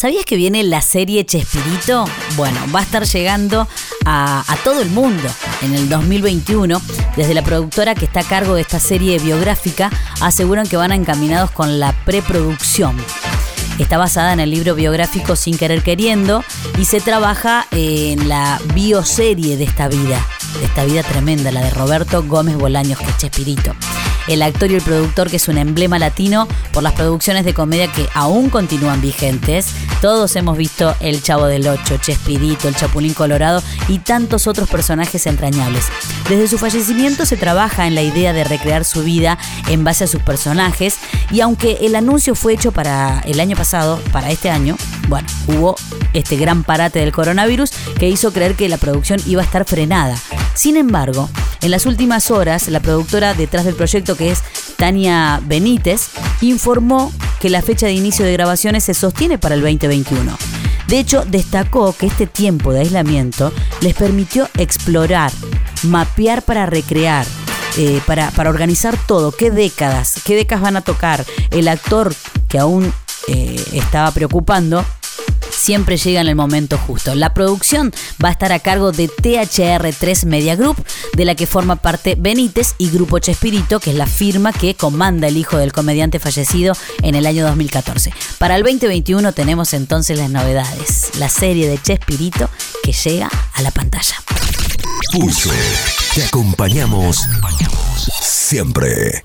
¿Sabías que viene la serie Chespirito? Bueno, va a estar llegando a, todo el mundo en el 2021. Desde la productora que está a cargo de esta serie biográfica aseguran que van encaminados con la preproducción. Está basada en el libro biográfico Sin Querer Queriendo y se trabaja en la bioserie de esta vida, de esta vida tremenda, la de Roberto Gómez Bolaños, que es Chespirito el actor y el productor que es un emblema latino por las producciones de comedia que aún continúan vigentes. Todos hemos visto El Chavo del Ocho, Chespirito, El Chapulín Colorado y tantos otros personajes entrañables. Desde su fallecimiento se trabaja en la idea de recrear su vida en base a sus personajes y aunque el anuncio fue hecho para el año pasado, para este año, bueno, hubo este gran parate del coronavirus que hizo creer que la producción iba a estar frenada. Sin embargo, en las últimas horas, la productora detrás del proyecto, que es Tania Benítez, informó que la fecha de inicio de grabaciones se sostiene para el 2021. De hecho, destacó que este tiempo de aislamiento les permitió explorar, mapear para recrear, eh, para, para, organizar todo, qué décadas, qué décadas van a tocar. El actor que aún eh, estaba preocupando siempre llega en el momento justo. La producción va a estar a cargo de THR3 Media Group, de la que forma parte Benítez y Grupo Chespirito, que es la firma que comanda el hijo del comediante fallecido en el año 2014. Para el 2021 tenemos entonces las novedades, la serie de Chespirito que llega a la pantalla. Pulso, te acompañamos siempre.